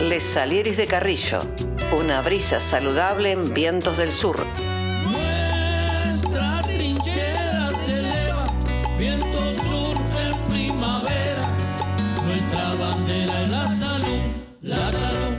Les Salieris de Carrillo, una brisa saludable en vientos del sur. Nuestra trinchera se eleva, viento sur en primavera. Nuestra bandera es la salud, la salud.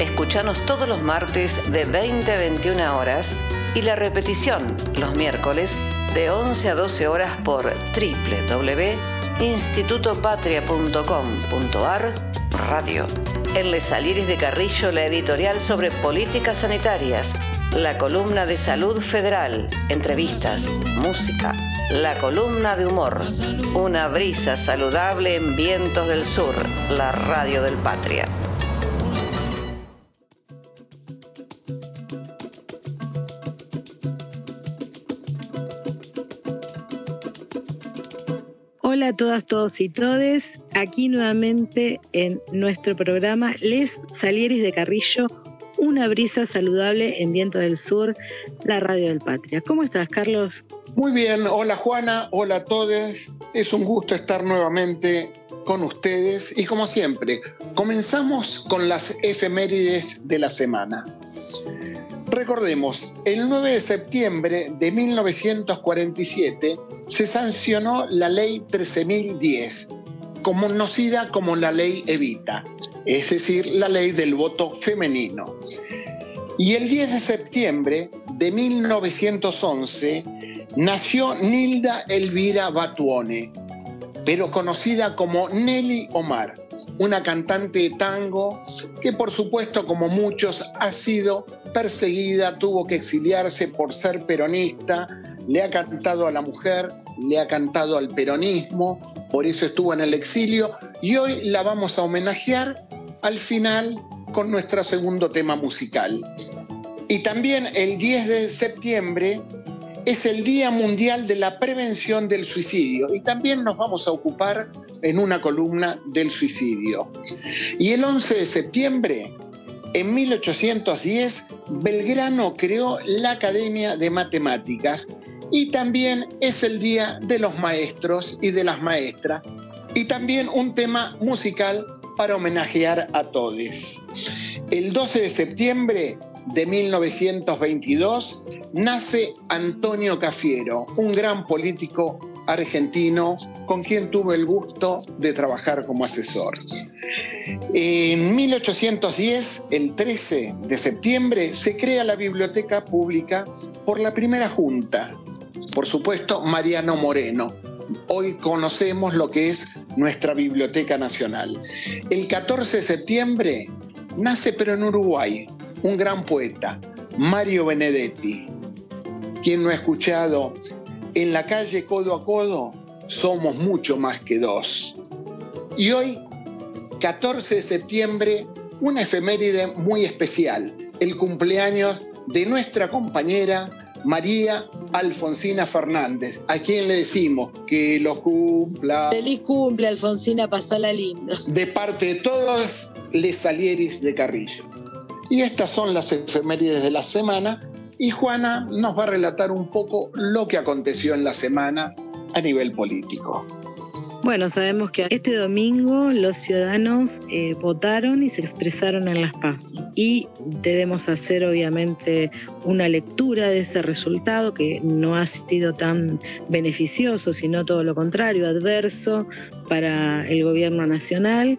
Escuchanos todos los martes de 20 a 21 horas y la repetición los miércoles de 11 a 12 horas por www.institutopatria.com.ar Radio. En Les Saliris de Carrillo, la editorial sobre políticas sanitarias, la columna de salud federal, entrevistas, música, la columna de humor, una brisa saludable en vientos del sur, la radio del Patria. Todas, todos y todes. Aquí nuevamente en nuestro programa Les Salieris de Carrillo, una brisa saludable en Viento del Sur, la radio del Patria. ¿Cómo estás, Carlos? Muy bien, hola Juana, hola a todos. Es un gusto estar nuevamente con ustedes y como siempre, comenzamos con las efemérides de la semana. Recordemos, el 9 de septiembre de 1947 se sancionó la ley 13.010, conocida como la ley Evita, es decir, la ley del voto femenino. Y el 10 de septiembre de 1911 nació Nilda Elvira Batuone, pero conocida como Nelly Omar, una cantante de tango que por supuesto como muchos ha sido perseguida, tuvo que exiliarse por ser peronista, le ha cantado a la mujer, le ha cantado al peronismo, por eso estuvo en el exilio y hoy la vamos a homenajear al final con nuestro segundo tema musical. Y también el 10 de septiembre es el Día Mundial de la Prevención del Suicidio y también nos vamos a ocupar en una columna del suicidio. Y el 11 de septiembre, en 1810, Belgrano creó la Academia de Matemáticas y también es el Día de los Maestros y de las Maestras y también un tema musical para homenajear a todos. El 12 de septiembre de 1922 nace Antonio Cafiero, un gran político argentino con quien tuve el gusto de trabajar como asesor. En 1810, el 13 de septiembre, se crea la Biblioteca Pública por la primera junta, por supuesto, Mariano Moreno. Hoy conocemos lo que es nuestra Biblioteca Nacional. El 14 de septiembre nace, pero en Uruguay, un gran poeta, Mario Benedetti. Quien no ha escuchado en la calle codo a codo somos mucho más que dos. Y hoy, 14 de septiembre, una efeméride muy especial, el cumpleaños de nuestra compañera María Alfonsina Fernández, a quien le decimos que lo cumpla. Feliz cumple, Alfonsina, pasala lindo. De parte de todos, les salieris de Carrillo. Y estas son las efemérides de la semana y Juana nos va a relatar un poco lo que aconteció en la semana a nivel político. Bueno, sabemos que este domingo los ciudadanos eh, votaron y se expresaron en las PAS. Y debemos hacer obviamente una lectura de ese resultado que no ha sido tan beneficioso, sino todo lo contrario, adverso para el gobierno nacional.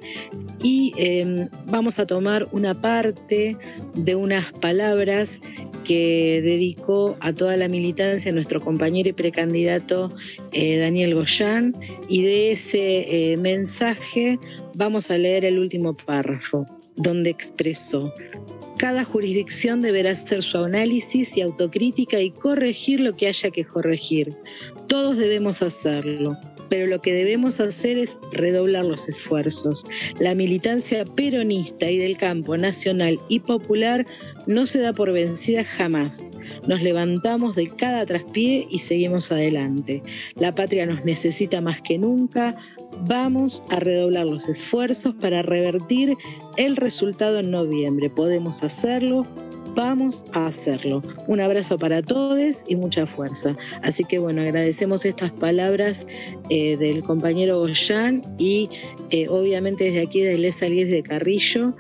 Y eh, vamos a tomar una parte de unas palabras que dedicó a toda la militancia nuestro compañero y precandidato eh, Daniel Goyán. Y de ese eh, mensaje vamos a leer el último párrafo, donde expresó, cada jurisdicción deberá hacer su análisis y autocrítica y corregir lo que haya que corregir. Todos debemos hacerlo pero lo que debemos hacer es redoblar los esfuerzos. La militancia peronista y del campo nacional y popular no se da por vencida jamás. Nos levantamos de cada traspié y seguimos adelante. La patria nos necesita más que nunca. Vamos a redoblar los esfuerzos para revertir el resultado en noviembre. Podemos hacerlo Vamos a hacerlo. Un abrazo para todos y mucha fuerza. Así que bueno, agradecemos estas palabras eh, del compañero Goyan y eh, obviamente desde aquí de Les Alies de Carrillo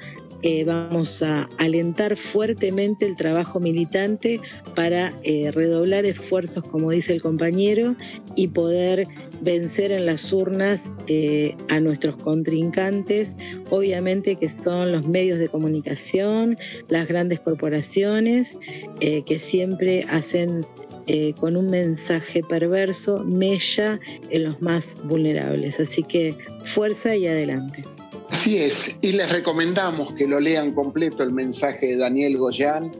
eh, vamos a alentar fuertemente el trabajo militante para eh, redoblar esfuerzos, como dice el compañero, y poder vencer en las urnas eh, a nuestros contrincantes, obviamente que son los medios de comunicación, las grandes corporaciones, que siempre hacen con un mensaje perverso, mella en los más vulnerables. Así que fuerza y adelante. Así es, y les recomendamos que lo lean completo el mensaje de Daniel Goyan.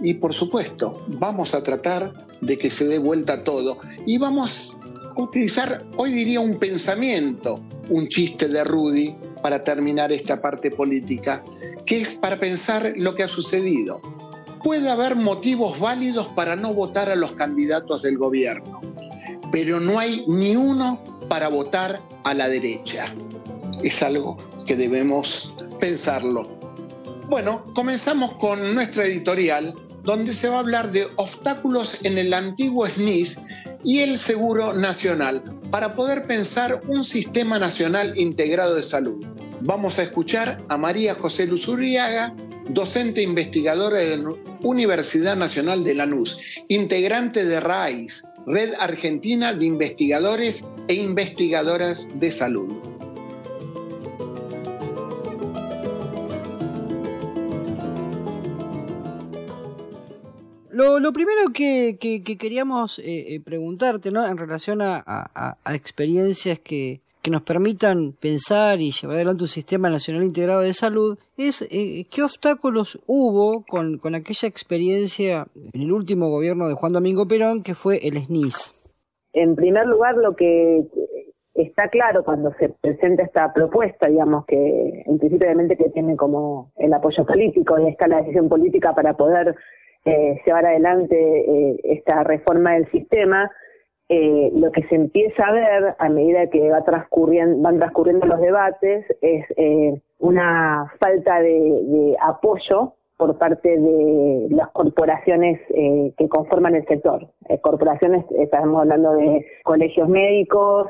Y por supuesto, vamos a tratar de que se dé vuelta todo. Y vamos a utilizar, hoy diría, un pensamiento, un chiste de Rudy para terminar esta parte política, que es para pensar lo que ha sucedido. Puede haber motivos válidos para no votar a los candidatos del gobierno, pero no hay ni uno para votar a la derecha. Es algo que debemos pensarlo. Bueno, comenzamos con nuestra editorial, donde se va a hablar de obstáculos en el antiguo SNIS y el Seguro Nacional, para poder pensar un sistema nacional integrado de salud. Vamos a escuchar a María José Luzurriaga, docente investigadora de la Universidad Nacional de Lanús, integrante de RAIS, Red Argentina de Investigadores e Investigadoras de Salud. Lo, primero que, queríamos eh, eh, preguntarte, ¿no? En relación a, experiencias que, nos permitan pensar y llevar adelante un sistema nacional integrado de salud, es eh, qué obstáculos hubo con, con aquella experiencia en el último gobierno de Juan Domingo Perón, que fue el SNIS. En primer lugar, lo que está claro cuando se presenta esta propuesta, digamos que en principio que tiene como el apoyo político y está la decisión política para poder eh, llevar adelante eh, esta reforma del sistema, eh, lo que se empieza a ver a medida que va transcurriendo, van transcurriendo los debates es eh, una falta de, de, apoyo por parte de las corporaciones eh, que conforman el sector. corporaciones, estamos hablando de colegios médicos,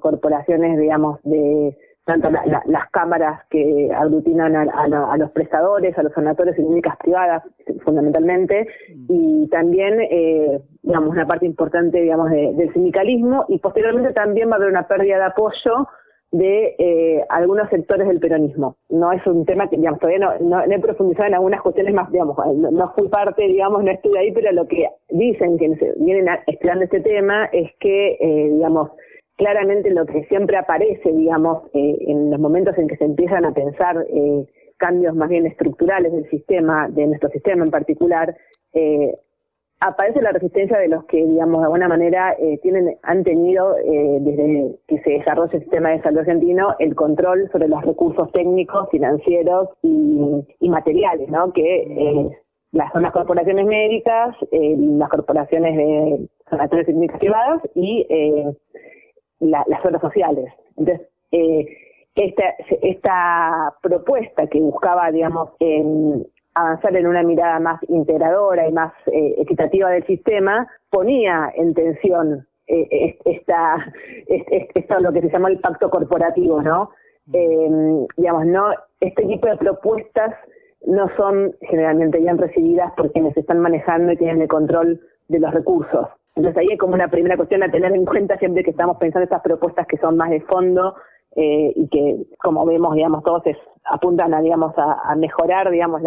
corporaciones, digamos, de tanto las cámaras que aglutinan a, los prestadores, a los sanatorios y clínicas privadas, fundamentalmente, mm. y también, eh, digamos, una parte importante, digamos, del sindicalismo, y posteriormente también va a haber una pérdida de apoyo de eh, algunos sectores del peronismo. No es un tema que, digamos, todavía no, he profundizado en algunas cuestiones más, digamos, no, fui parte, digamos, no estoy ahí, pero lo que dicen que vienen estudiando este tema es que, eh, digamos, claramente lo que siempre aparece, digamos, eh, en los momentos en que se empiezan a pensar eh, cambios más bien estructurales del sistema, de nuestro sistema en particular, eh, aparece la resistencia de los que, digamos, de alguna manera tienen, han tenido, desde que se desarrolla el sistema de salud argentino, el control sobre los recursos técnicos, financieros y, materiales, ¿no? Que las, son las corporaciones médicas, las corporaciones de sanatorios clínicas privadas y las obras sociales. Entonces, eh, esta, esta propuesta que buscaba, digamos, avanzar en una mirada más integradora y más eh, equitativa del sistema, ponía en tensión eh, esta, esto lo que se llamó el pacto corporativo, ¿no? Eh, digamos, no, este tipo de propuestas no son generalmente bien recibidas por quienes están manejando y tienen el control de los recursos. Entonces ahí hay como una primera cuestión a tener en cuenta siempre que estamos pensando estas propuestas que son más de fondo eh, y que, como vemos, digamos, todos apuntan a, digamos, a, mejorar, digamos,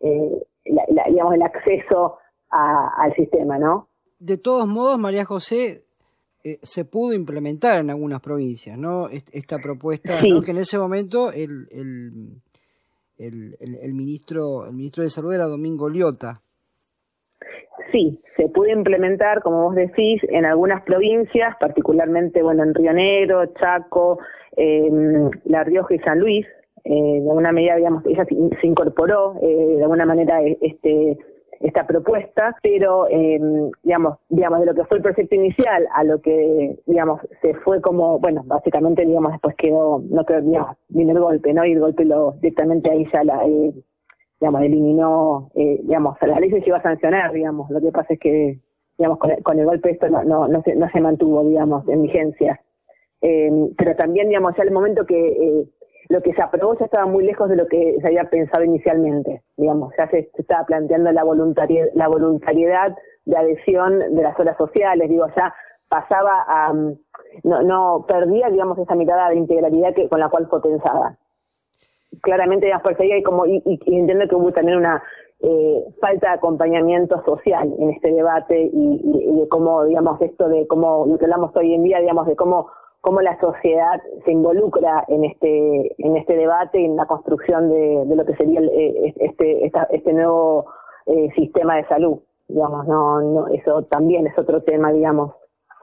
eh, la, digamos, el acceso al sistema, ¿no? De todos modos, María José, eh, se pudo implementar en algunas provincias, ¿no? Esta propuesta, que en ese momento el, el, el, el, ministro el ministro de Salud era Domingo Liota sí, se pudo implementar, como vos decís, en algunas provincias, particularmente, bueno, en Río Negro, Chaco, eh, La Rioja y San Luis. Eh, de alguna medida, digamos, ella se incorporó eh, de alguna manera e, este esta propuesta, pero eh, digamos, digamos de lo que fue el proyecto inicial a lo que digamos se fue como, bueno, básicamente digamos después quedó, no creo, digamos, vino el golpe, ¿no? Y el golpe lo directamente ahí ya la, eh, digamos, eliminó, eh, digamos, la ley se iba a sancionar, digamos, lo que pasa es que, digamos, con, el golpe esto no, se, no se mantuvo, digamos, en vigencia. Eh, pero también, digamos, ya el momento que eh, lo que se aprobó ya estaba muy lejos de lo que se había pensado inicialmente, digamos, ya se, estaba planteando la voluntariedad, la voluntariedad de adhesión de las horas sociales, digo, ya pasaba a, no, no perdía, digamos, esa mirada de integralidad que, con la cual fue pensada claramente digamos, por ahí como, y, entiendo que hubo también una eh, falta de acompañamiento social en este debate y, de cómo, digamos, esto de cómo, lo que hablamos hoy en día, digamos, de cómo cómo la sociedad se involucra en este en este debate y en la construcción de, lo que sería eh, este este nuevo eh, sistema de salud digamos no no eso también es otro tema digamos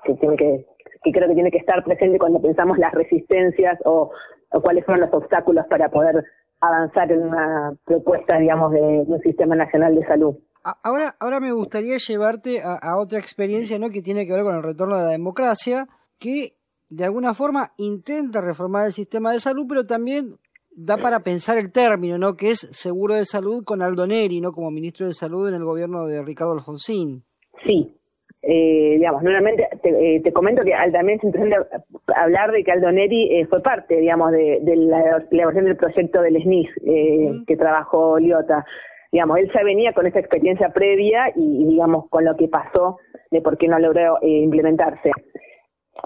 que tiene que que creo que tiene que estar presente cuando pensamos las resistencias o o cuáles fueron los obstáculos para poder avanzar en una propuesta, digamos, de, un sistema nacional de salud. Ahora, ahora me gustaría llevarte a, otra experiencia ¿no? que tiene que ver con el retorno de la democracia, que de alguna forma intenta reformar el sistema de salud, pero también da para pensar el término, ¿no? que es seguro de salud con Aldo Neri, ¿no? como ministro de salud en el gobierno de Ricardo Alfonsín. Sí, eh, digamos, nuevamente te, eh, te, comento que también es interesante hablar de que Aldo Neri eh, fue parte, digamos, de, la elaboración del proyecto del SNIS eh, que trabajó Liota. Digamos, él ya venía con esa experiencia previa y, digamos, con lo que pasó de por qué no logró implementarse.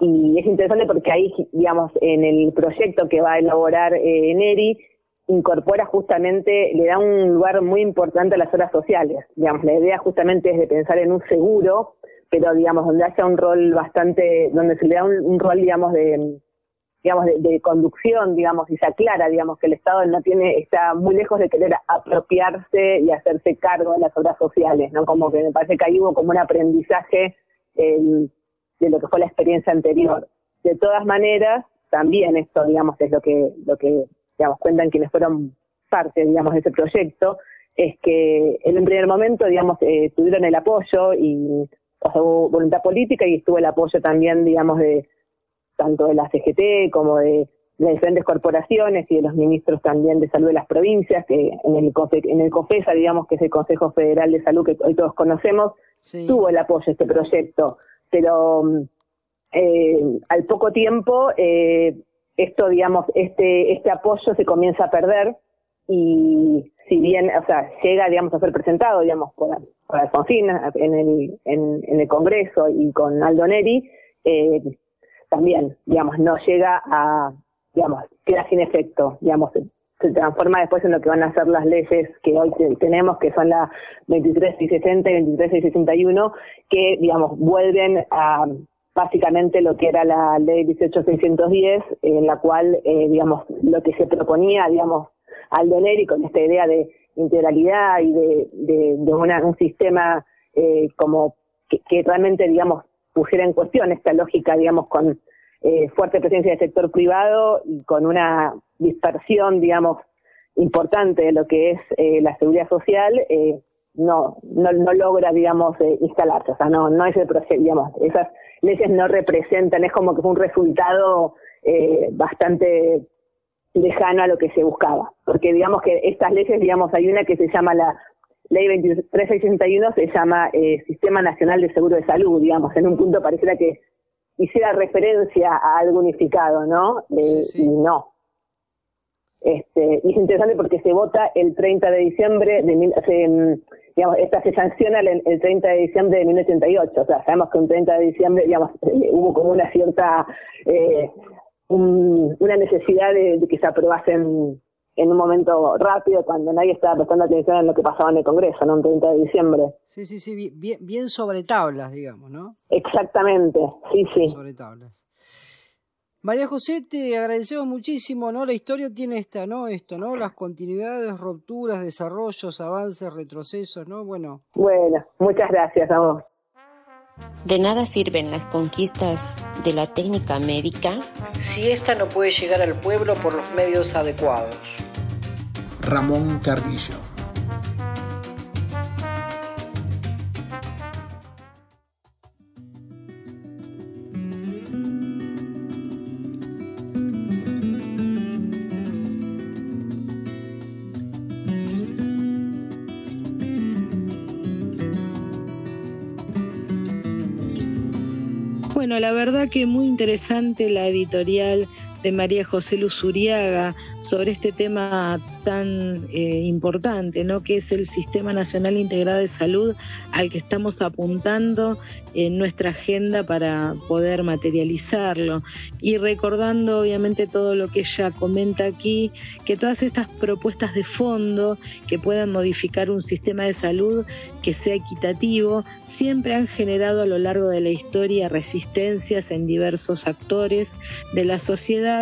Y es interesante porque ahí, digamos, en el proyecto que va a elaborar Neri, incorpora justamente, le da un lugar muy importante a las horas sociales. Digamos, la idea justamente es de pensar en un seguro pero digamos, donde haya un rol bastante, donde se le da un, rol, digamos, de digamos, de, conducción, digamos, y se aclara, digamos, que el Estado no tiene, está muy lejos de querer apropiarse y hacerse cargo de las obras sociales, ¿no? Como que me parece que ahí hubo como un aprendizaje de lo que fue la experiencia anterior. De todas maneras, también esto, digamos, es lo que, lo que, digamos, cuentan quienes fueron parte, digamos, de ese proyecto, es que en un primer momento, digamos, eh, tuvieron el apoyo y hubo voluntad política y estuvo el apoyo también, digamos, de tanto de la CGT como de, las diferentes corporaciones y de los ministros también de salud de las provincias, que en el, en el COFESA, digamos, que es el Consejo Federal de Salud que hoy todos conocemos, tuvo el apoyo a este proyecto. Pero eh, al poco tiempo, eh, esto, digamos, este, este apoyo se comienza a perder y si bien, o sea, llega, digamos, a ser presentado, digamos, por, por Alfonsín en el, en, el Congreso y con Aldo Neri, eh, también, digamos, no llega a, digamos, queda sin efecto, digamos, se transforma después en lo que van a ser las leyes que hoy tenemos, que son la 23 y 60 y 23 y 61, que, digamos, vuelven a básicamente lo que era la ley 18610, en la cual, eh, digamos, lo que se proponía, digamos, Aldo Neri con esta idea de integralidad y de, de, un sistema eh, como que, realmente, digamos, pusiera en cuestión esta lógica, digamos, con eh, fuerte presencia del sector privado y con una dispersión, digamos, importante de lo que es eh, la seguridad social, no, no, no logra, digamos, instalarse. O sea, no, no es el proceso, digamos, esas leyes no representan, es como que fue un resultado bastante lejano a lo que se buscaba. Porque digamos que estas leyes, digamos, hay una que se llama la Ley 2361, se llama eh, Sistema Nacional de Seguro de Salud, digamos, en un punto pareciera que hiciera referencia a algo unificado, ¿no? Eh, y no. Este, y es interesante porque se vota el 30 de diciembre de se, mm, digamos, esta se sanciona el, 30 de diciembre de 1988, o sea, sabemos que un 30 de diciembre, digamos, eh, hubo como una cierta eh, una necesidad de, que se aprobasen en un momento rápido cuando nadie estaba prestando atención en lo que pasaba en el Congreso, ¿no? Un 30 de diciembre. Sí, sí, sí, bien, bien sobre tablas, digamos, ¿no? Exactamente, sí, sí. Sobre tablas. María José, te agradecemos muchísimo, ¿no? La historia tiene esta, ¿no? Esto, ¿no? Las continuidades, rupturas, desarrollos, avances, retrocesos, ¿no? Bueno. Bueno, muchas gracias a vos. De nada sirven las conquistas de la técnica médica si ésta no puede llegar al pueblo por los medios adecuados. Ramón Carrillo. La verdad que muy interesante la editorial de María José Luzuriaga sobre este tema tan eh, importante, ¿no? que es el Sistema Nacional Integrado de Salud al que estamos apuntando en nuestra agenda para poder materializarlo. Y recordando obviamente todo lo que ella comenta aquí, que todas estas propuestas de fondo que puedan modificar un sistema de salud que sea equitativo, siempre han generado a lo largo de la historia resistencias en diversos actores de la sociedad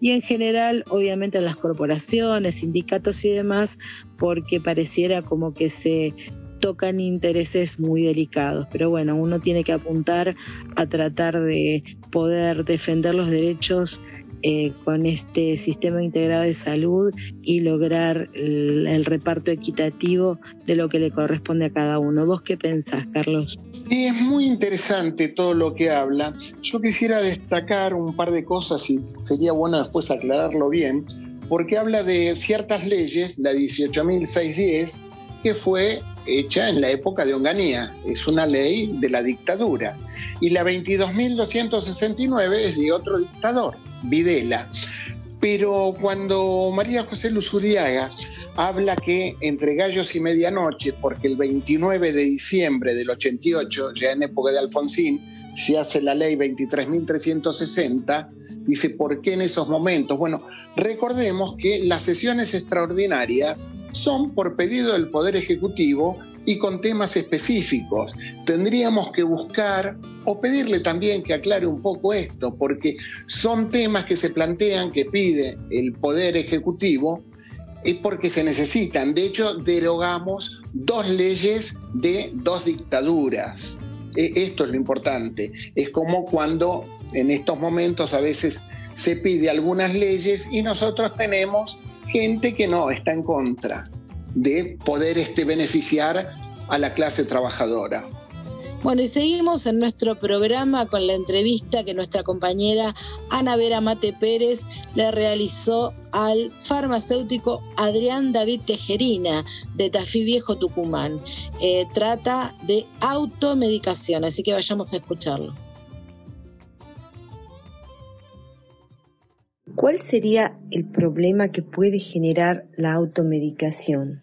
y en general obviamente en las corporaciones, sindicatos, y demás, porque pareciera como que se tocan intereses muy delicados. Pero bueno, uno tiene que apuntar a tratar de poder defender los derechos eh, con este sistema integrado de salud y lograr el, reparto equitativo de lo que le corresponde a cada uno. ¿Vos qué pensás, Carlos? Es muy interesante todo lo que habla. Yo quisiera destacar un par de cosas y sería bueno después aclararlo bien porque habla de ciertas leyes, la 18.610, que fue hecha en la época de Onganía, es una ley de la dictadura, y la 22.269 es de otro dictador, Videla. Pero cuando María José Luzuriaga habla que entre gallos y medianoche, porque el 29 de diciembre del 88, ya en época de Alfonsín, se hace la ley 23.360, dice, ¿por qué en esos momentos? Bueno, Recordemos que las sesiones extraordinarias son por pedido del Poder Ejecutivo y con temas específicos. Tendríamos que buscar o pedirle también que aclare un poco esto, porque son temas que se plantean, que pide el Poder Ejecutivo, es porque se necesitan. De hecho, derogamos dos leyes de dos dictaduras. E, esto es lo importante. Es como cuando en estos momentos a veces se pide algunas leyes y nosotros tenemos gente que no está en contra de poder este, beneficiar a la clase trabajadora. Bueno, y seguimos en nuestro programa con la entrevista que nuestra compañera Ana Vera Mate Pérez le realizó al farmacéutico Adrián David Tejerina de Tafí Viejo Tucumán. Eh, trata de automedicación, así que vayamos a escucharlo. ¿Cuál sería el problema que puede generar la automedicación?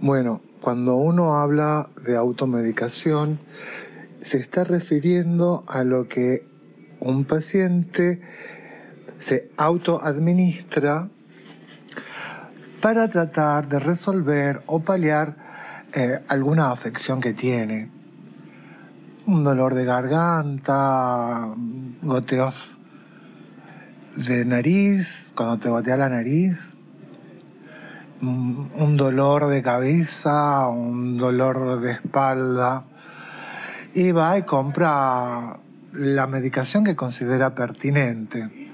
Bueno, cuando uno habla de automedicación, se está refiriendo a lo que un paciente se autoadministra para tratar de resolver o paliar eh, alguna afección que tiene. Un dolor de garganta, goteos de nariz, cuando te gotea la nariz, un dolor de cabeza, un dolor de espalda, y va y compra la medicación que considera pertinente.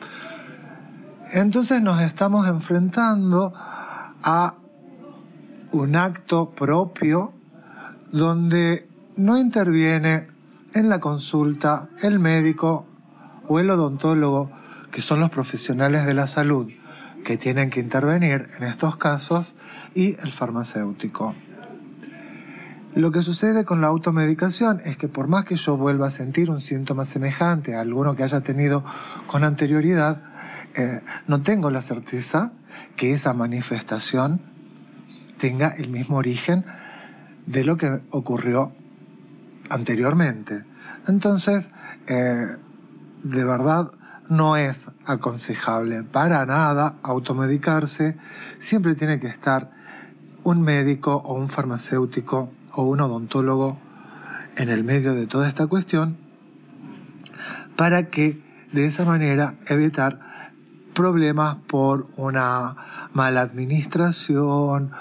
Entonces nos estamos enfrentando a un acto propio donde no interviene en la consulta el médico o el odontólogo, que son los profesionales de la salud que tienen que intervenir en estos casos, y el farmacéutico. Lo que sucede con la automedicación es que por más que yo vuelva a sentir un síntoma semejante a alguno que haya tenido con anterioridad, eh, no tengo la certeza que esa manifestación tenga el mismo origen de lo que ocurrió anteriormente. Entonces, eh, de verdad, no es aconsejable para nada automedicarse, siempre tiene que estar un médico o un farmacéutico o un odontólogo en el medio de toda esta cuestión para que de esa manera evitar problemas por una mala administración,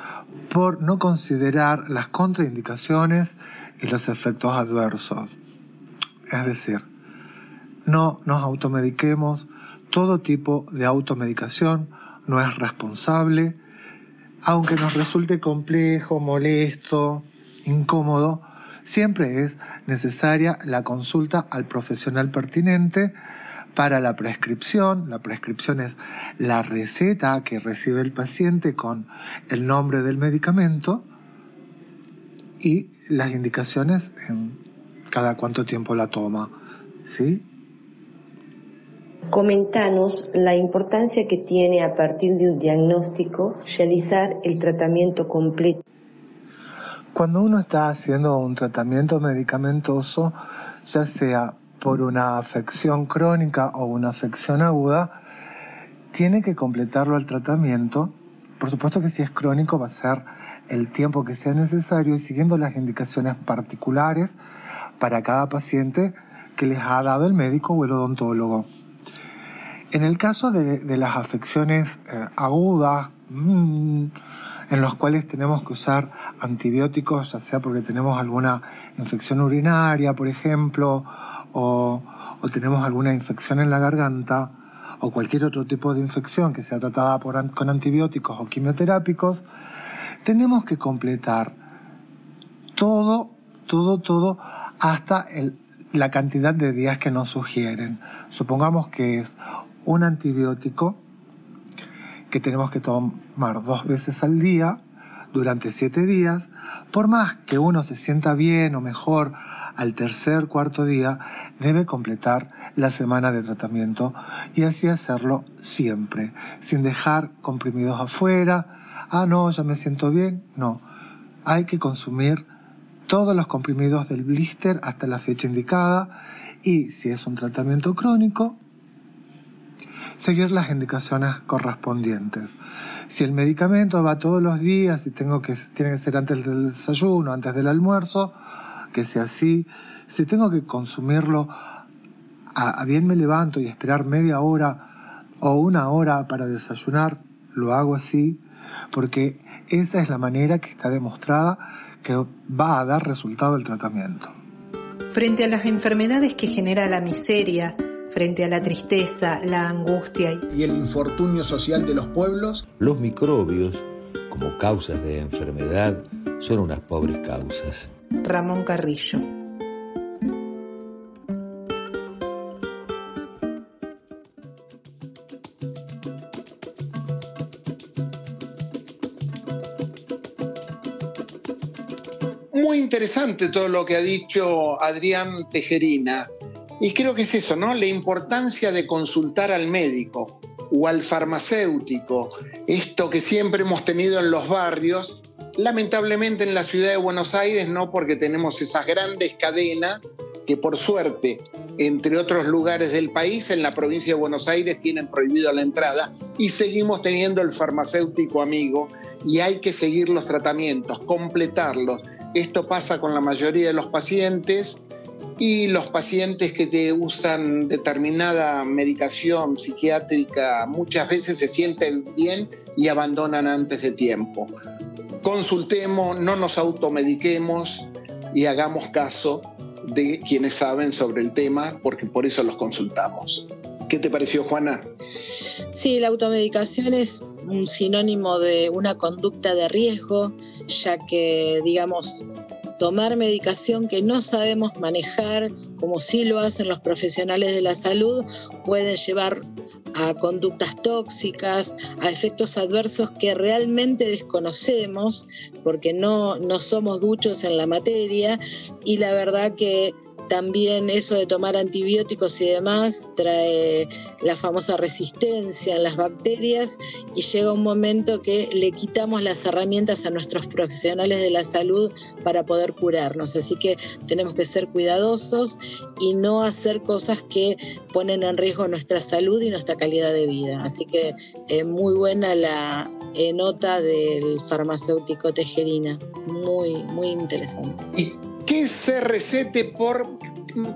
por no considerar las contraindicaciones y los efectos adversos. Es decir, no nos automediquemos, todo tipo de automedicación no es responsable, aunque nos resulte complejo, molesto, incómodo, siempre es necesaria la consulta al profesional pertinente para la prescripción. La prescripción es la receta que recibe el paciente con el nombre del medicamento y las indicaciones en cada cuánto tiempo la toma ¿Sí? Comentanos la importancia que tiene a partir de un diagnóstico realizar el tratamiento completo. Cuando uno está haciendo un tratamiento medicamentoso, ya sea por una afección crónica o una afección aguda, tiene que completarlo al tratamiento. Por supuesto que si es crónico va a ser el tiempo que sea necesario y siguiendo las indicaciones particulares para cada paciente que les ha dado el médico o el odontólogo. En el caso de, las afecciones eh, agudas, mm, en los cuales tenemos que usar antibióticos, ya sea porque tenemos alguna infección urinaria, por ejemplo, o, tenemos alguna infección en la garganta, o cualquier otro tipo de infección que sea tratada con antibióticos o quimioterápicos, tenemos que completar todo, todo, todo hasta la cantidad de días que nos sugieren. Supongamos que es un antibiótico que tenemos que tomar dos veces al día durante siete días, por más que uno se sienta bien o mejor al tercer, cuarto día, debe completar la semana de tratamiento y así hacerlo siempre, sin dejar comprimidos afuera. Ah, no, ya me siento bien. No, hay que consumir todos los comprimidos del blister hasta la fecha indicada y si es un tratamiento crónico, seguir las indicaciones correspondientes. Si el medicamento va todos los días y tengo que, tiene que ser antes del desayuno, antes del almuerzo, que sea así. Si tengo que consumirlo, a, bien me levanto y esperar media hora o una hora para desayunar, lo hago así, porque esa es la manera que está demostrada que va a dar resultado el tratamiento. Frente a las enfermedades que genera la miseria, frente a la tristeza, la angustia y el infortunio social de los pueblos, los microbios, como causas de enfermedad, son unas pobres causas. Ramón Carrillo. Muy interesante todo lo que ha dicho Adrián Tejerina. Y creo que es eso, ¿no? La importancia de consultar al médico o al farmacéutico, esto que siempre hemos tenido en los barrios, lamentablemente en la ciudad de Buenos Aires no, porque tenemos esas grandes cadenas que por suerte, entre otros lugares del país, en la provincia de Buenos Aires tienen prohibido la entrada y seguimos teniendo el farmacéutico amigo y hay que seguir los tratamientos, completarlos. Esto pasa con la mayoría de los pacientes y los pacientes que usan determinada medicación psiquiátrica muchas veces se sienten bien y abandonan antes de tiempo. Consultemos, no nos automediquemos y hagamos caso de quienes saben sobre el tema, porque por eso los consultamos. ¿Qué te pareció, Juana? Sí, la automedicación es un sinónimo de una conducta de riesgo, ya que, digamos, tomar medicación que no sabemos manejar, como sí lo hacen los profesionales de la salud, pueden llevar a conductas tóxicas, a efectos adversos que realmente desconocemos porque no, no somos duchos en la materia y la verdad que también eso de tomar antibióticos y demás trae la famosa resistencia en las bacterias y llega un momento que le quitamos las herramientas a nuestros profesionales de la salud para poder curarnos. Así que tenemos que ser cuidadosos y no hacer cosas que ponen en riesgo nuestra salud y nuestra calidad de vida. Así que eh, muy buena la eh, nota del farmacéutico Tejerina, muy, muy interesante que se recete por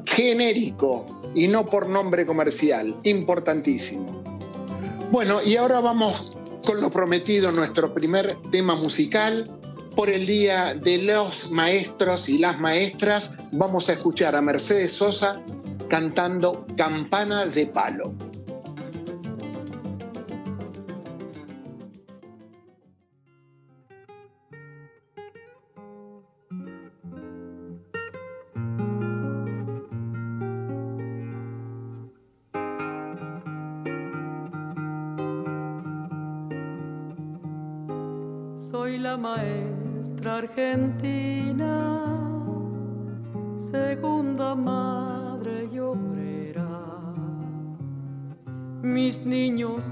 genérico y no por nombre comercial. Importantísimo. Bueno, y ahora vamos con lo prometido, nuestro primer tema musical. Por el Día de los Maestros y las Maestras, vamos a escuchar a Mercedes Sosa cantando Campana de Palo. Argentina, segunda madre y obrera. Mis niños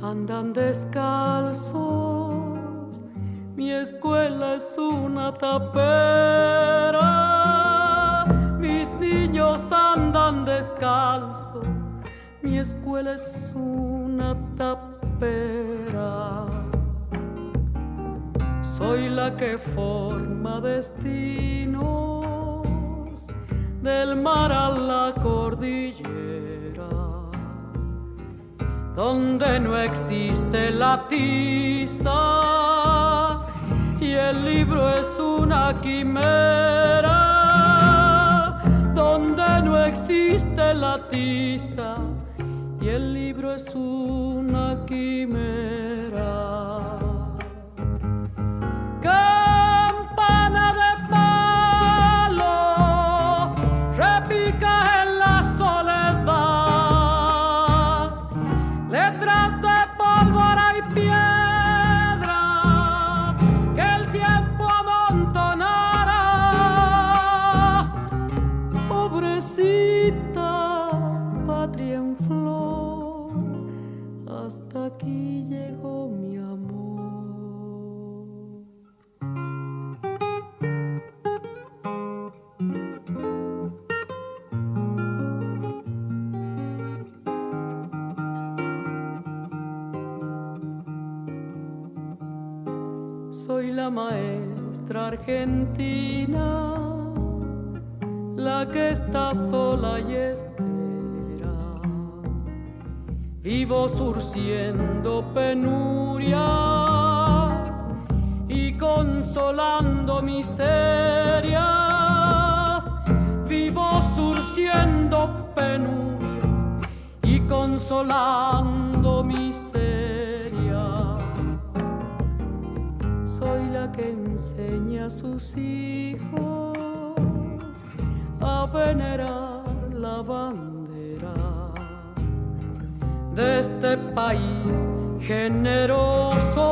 andan descalzos, mi escuela es una tapera. Mis niños andan descalzos, mi escuela es una tapera. Soy la que forma destinos del mar a la cordillera, donde no existe la tiza y el libro es una quimera, donde no existe la tiza y el libro es una quimera. Hasta aquí llegó mi amor. Soy la maestra argentina, Vivo surciendo penurias y consolando miserias. Vivo surciendo penurias y consolando miserias. Soy la que enseña a sus hijos a venerar la de este país generoso,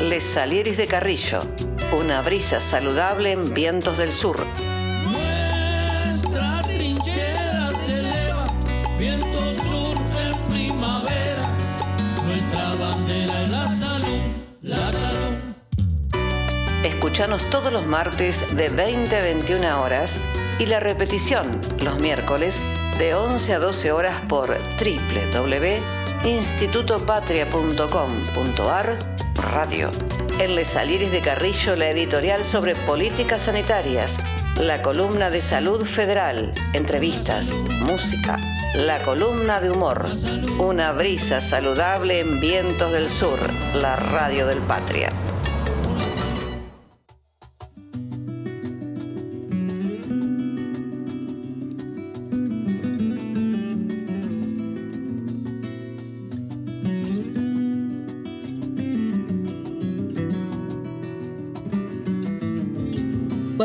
Les Salieris de Carrillo, una brisa saludable en vientos del sur. Nuestra trinchera se eleva, viento surge en primavera. Nuestra bandera es la salud, la salud. Escuchanos todos los martes de 20 a 21 horas y la repetición los miércoles de 11 a 12 horas por www.institutopatria.com.ar Radio. En Les Salieres de Carrillo, la editorial sobre políticas sanitarias, la columna de salud federal, entrevistas, música, la columna de humor, una brisa saludable en vientos del sur, la radio del Patria.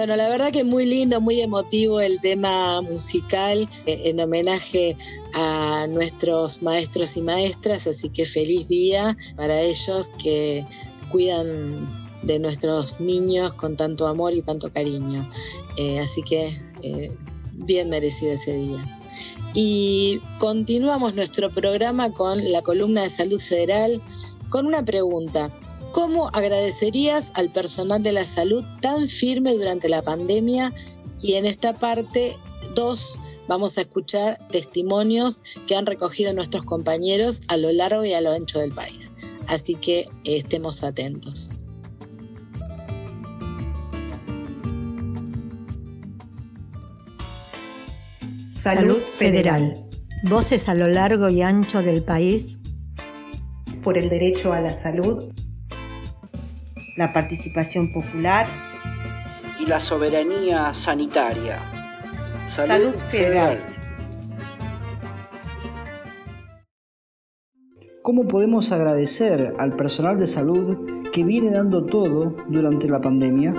Bueno, la verdad que muy lindo, muy emotivo el tema musical eh, en homenaje a nuestros maestros y maestras, así que feliz día para ellos que cuidan de nuestros niños con tanto amor y tanto cariño. Eh, así que eh, bien merecido ese día. Y continuamos nuestro programa con la columna de salud federal con una pregunta. ¿Cómo agradecerías al personal de la salud tan firme durante la pandemia? Y en esta parte 2 vamos a escuchar testimonios que han recogido nuestros compañeros a lo largo y a lo ancho del país. Así que estemos atentos. Salud Federal. Voces a lo largo y ancho del país. Por el derecho a la salud. La participación popular. Y la soberanía sanitaria. Salud, Salud Federal. ¿Cómo podemos agradecer al personal de salud que viene dando todo durante la pandemia?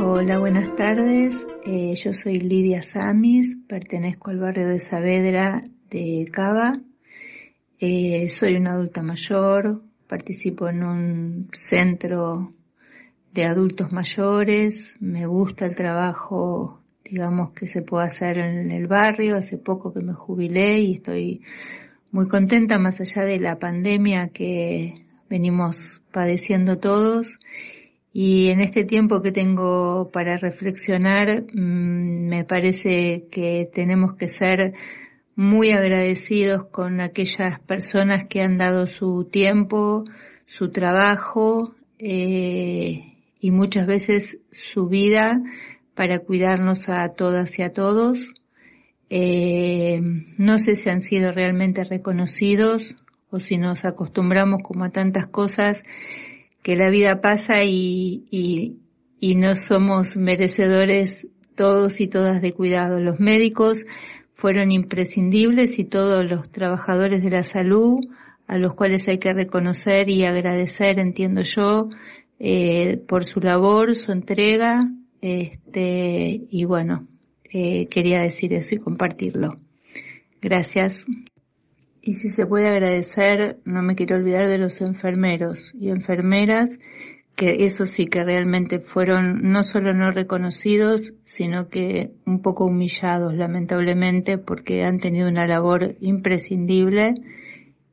Hola, buenas tardes. Eh, yo soy Lidia Samis, pertenezco al barrio de Saavedra de Cava. Eh, soy una adulta mayor, participo en un centro de adultos mayores, me gusta el trabajo digamos, que se puede hacer en el barrio. Hace poco que me jubilé y estoy muy contenta más allá de la pandemia que venimos padeciendo todos. Y en este tiempo que tengo para reflexionar, mm, me parece que tenemos que ser muy agradecidos con aquellas personas que han dado su tiempo, su trabajo eh, y muchas veces su vida para cuidarnos a todas y a todos. Eh, no sé si han sido realmente reconocidos o si nos acostumbramos como a tantas cosas que la vida pasa y, y, y no somos merecedores todos y todas de cuidado. Los médicos fueron imprescindibles y todos los trabajadores de la salud a los cuales hay que reconocer y agradecer, entiendo yo, eh, por su labor, su entrega este, y bueno, eh, quería decir eso y compartirlo. Gracias. Y si se puede agradecer, no me quiero olvidar de los enfermeros y enfermeras, que eso sí que realmente fueron no solo no reconocidos, sino que un poco humillados, lamentablemente, porque han tenido una labor imprescindible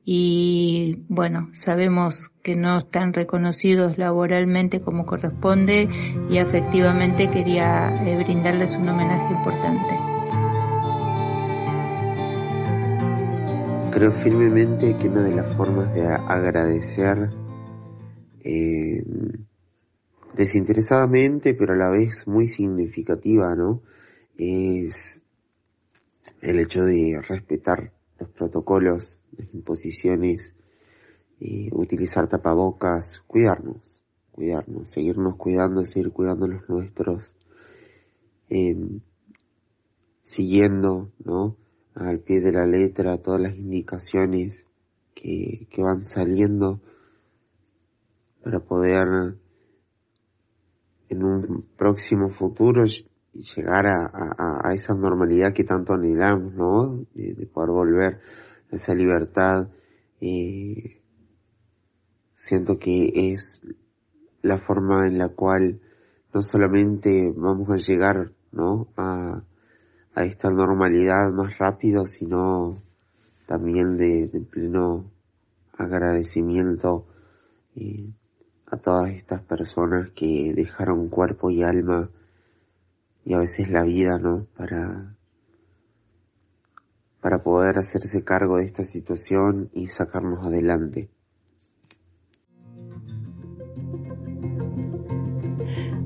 y bueno, sabemos que no están reconocidos laboralmente como corresponde y efectivamente quería eh, brindarles un homenaje importante. Creo firmemente que una de las formas de agradecer eh, desinteresadamente, pero a la vez muy significativa, ¿no? Es el hecho de respetar los protocolos, las imposiciones, eh, utilizar tapabocas, cuidarnos, cuidarnos, seguirnos cuidando, seguir cuidando los nuestros, em, siguiendo, ¿no? Al pie de la letra todas las indicaciones que, que van saliendo para poder en un próximo futuro llegar a, a, esa normalidad que tanto anhelamos, ¿no? De, poder volver a esa libertad. Eh, siento que es la forma en la cual no solamente vamos a llegar, ¿no? A, a esta normalidad más rápido, sino también de, pleno agradecimiento eh, a todas estas personas que dejaron cuerpo y alma y a veces la vida, ¿no? Para, para poder hacerse cargo de esta situación y sacarnos adelante.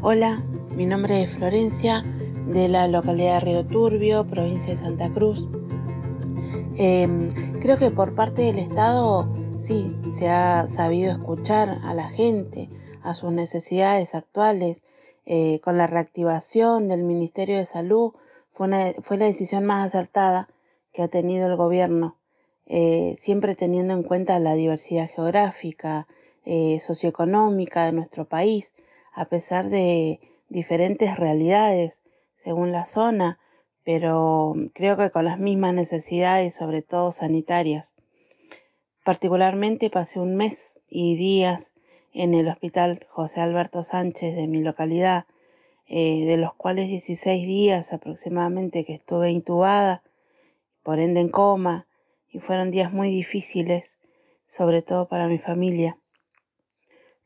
Hola, mi nombre es Florencia, de la localidad de Río Turbio, provincia de Santa Cruz. Em, creo que por parte del Estado sí se ha sabido escuchar a la gente, a sus necesidades actuales, eh, con la reactivación del Ministerio de Salud fue, la decisión más acertada que ha tenido el gobierno, eh, siempre teniendo en cuenta la diversidad geográfica, eh, socioeconómica de nuestro país, a pesar de diferentes realidades según la zona, pero creo que con las mismas necesidades, sobre todo sanitarias. Particularmente pasé un mes y días en el hospital José Alberto Sánchez de mi localidad, eh, de los cuales 16 días aproximadamente que estuve intubada, por ende en coma, y fueron días muy difíciles, sobre todo para mi familia.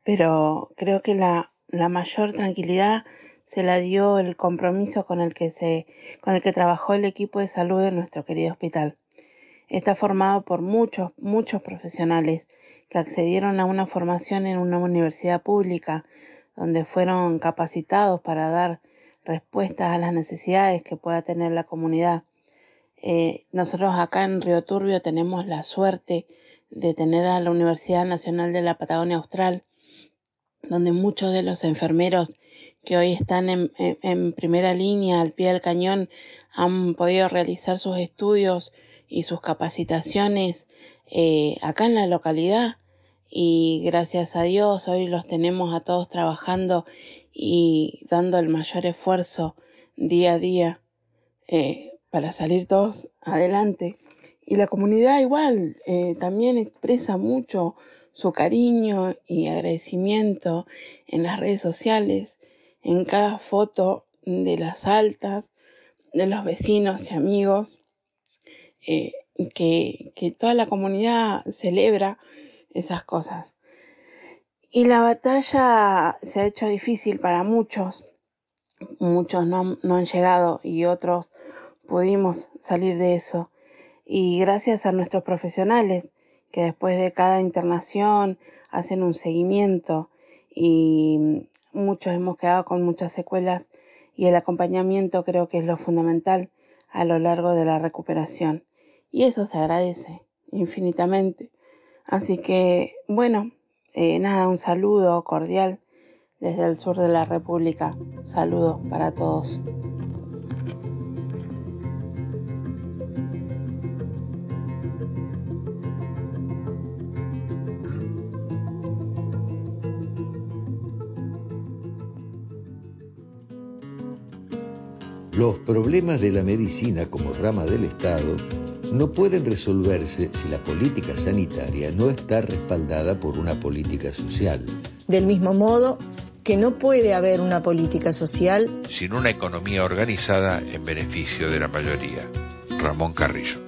Pero creo que la, mayor tranquilidad se la dio el compromiso con el que se, con el que trabajó el equipo de salud de nuestro querido hospital. Está formado por muchos, muchos profesionales que accedieron a una formación en una universidad pública donde fueron capacitados para dar respuestas a las necesidades que pueda tener la comunidad. Eh, nosotros acá en Río Turbio tenemos la suerte de tener a la Universidad Nacional de la Patagonia Austral, donde muchos de los enfermeros que hoy están en, primera línea, al pie del cañón, han podido realizar sus estudios y sus capacitaciones eh, acá en la localidad. Y gracias a Dios hoy los tenemos a todos trabajando y dando el mayor esfuerzo día a día eh, para salir todos adelante. Y la comunidad igual eh, también expresa mucho su cariño y agradecimiento en las redes sociales, en cada foto de las altas, de los vecinos y amigos, eh, que, que toda la comunidad celebra esas cosas. Y la batalla se ha hecho difícil para muchos. Muchos no, han llegado y otros pudimos salir de eso. Y gracias a nuestros profesionales que después de cada internación hacen un seguimiento y muchos hemos quedado con muchas secuelas y el acompañamiento creo que es lo fundamental a lo largo de la recuperación. Y eso se agradece infinitamente. Así que, bueno, eh, nada, un saludo cordial desde el sur de la República. Un saludo para todos. Los problemas de la medicina como rama del Estado no pueden resolverse si la política sanitaria no está respaldada por una política social. Del mismo modo que no puede haber una política social sin una economía organizada en beneficio de la mayoría. Ramón Carrillo.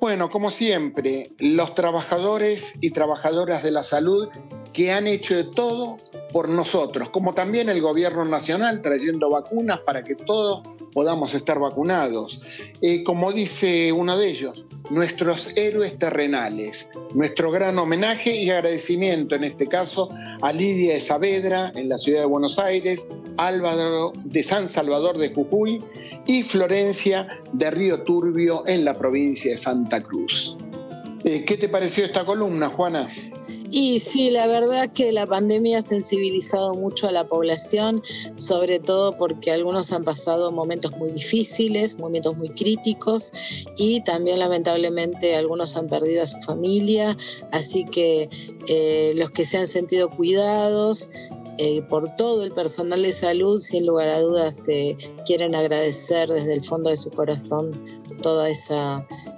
Bueno, como siempre, los trabajadores y trabajadoras de la salud que han hecho de todo por nosotros, como también el gobierno nacional trayendo vacunas para que todos podamos estar vacunados. Eh, como dice uno de ellos, nuestros héroes terrenales, nuestro gran homenaje y agradecimiento en este caso a Lidia de Saavedra en la ciudad de Buenos Aires, Álvaro de San Salvador de Jujuy y Florencia de Río Turbio en la provincia de Santa Cruz. Eh, ¿Qué te pareció esta columna, Juana? Y sí, la verdad que la pandemia ha sensibilizado mucho a la población, sobre todo porque algunos han pasado momentos muy difíciles, momentos muy críticos y también lamentablemente algunos han perdido a su familia, así que eh, los que se han sentido cuidados, eh, por todo el personal de salud, sin lugar a dudas, eh, quieren agradecer desde el fondo de su corazón todos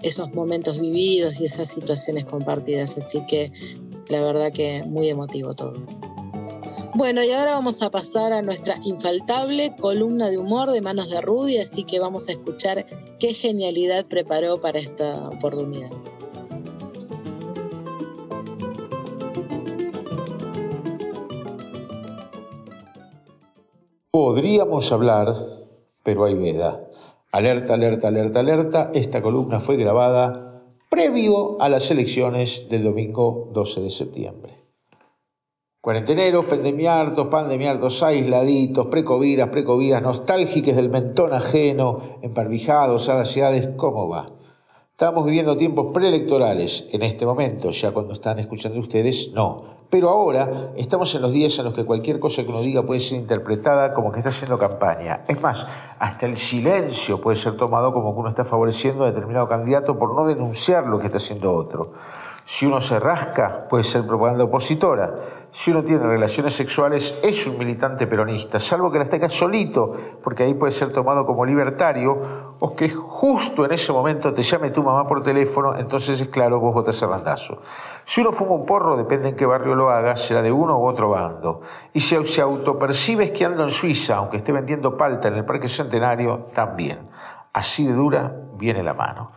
esos momentos vividos y esas situaciones compartidas. Así que la verdad que muy emotivo todo. Bueno, y ahora vamos a pasar a nuestra infaltable columna de humor de manos de Rudy, así que vamos a escuchar qué genialidad preparó para esta oportunidad. Podríamos hablar, pero hay veda. Alerta, alerta, alerta, alerta. Esta columna fue grabada previo a las elecciones del domingo 12 de septiembre. Cuarenteneros, pandemiardos, pandemiardos, aisladitos, precovidas, precovidas, nostálgicos del mentón ajeno, emparvijados, adaciades, ¿cómo va? Estamos viviendo tiempos preelectorales en este momento, ya cuando están escuchando ustedes, no. Pero ahora estamos en los días en los que cualquier cosa que uno diga puede ser interpretada como que está haciendo campaña. Es más, hasta el silencio puede ser tomado como que uno está favoreciendo a determinado candidato por no denunciar lo que está haciendo otro. Si uno se rasca, puede ser propaganda opositora. Si uno tiene relaciones sexuales, es un militante peronista, salvo que las tenga solito, porque ahí puede ser tomado como libertario, o que justo en ese momento te llame tu mamá por teléfono, entonces es claro, vos votás a randazo. Si uno fuma un porro, depende en qué barrio lo haga, será de uno u otro bando. Y si se autopercibe esquiando en Suiza, aunque esté vendiendo palta en el Parque Centenario, también. Así de dura viene la mano.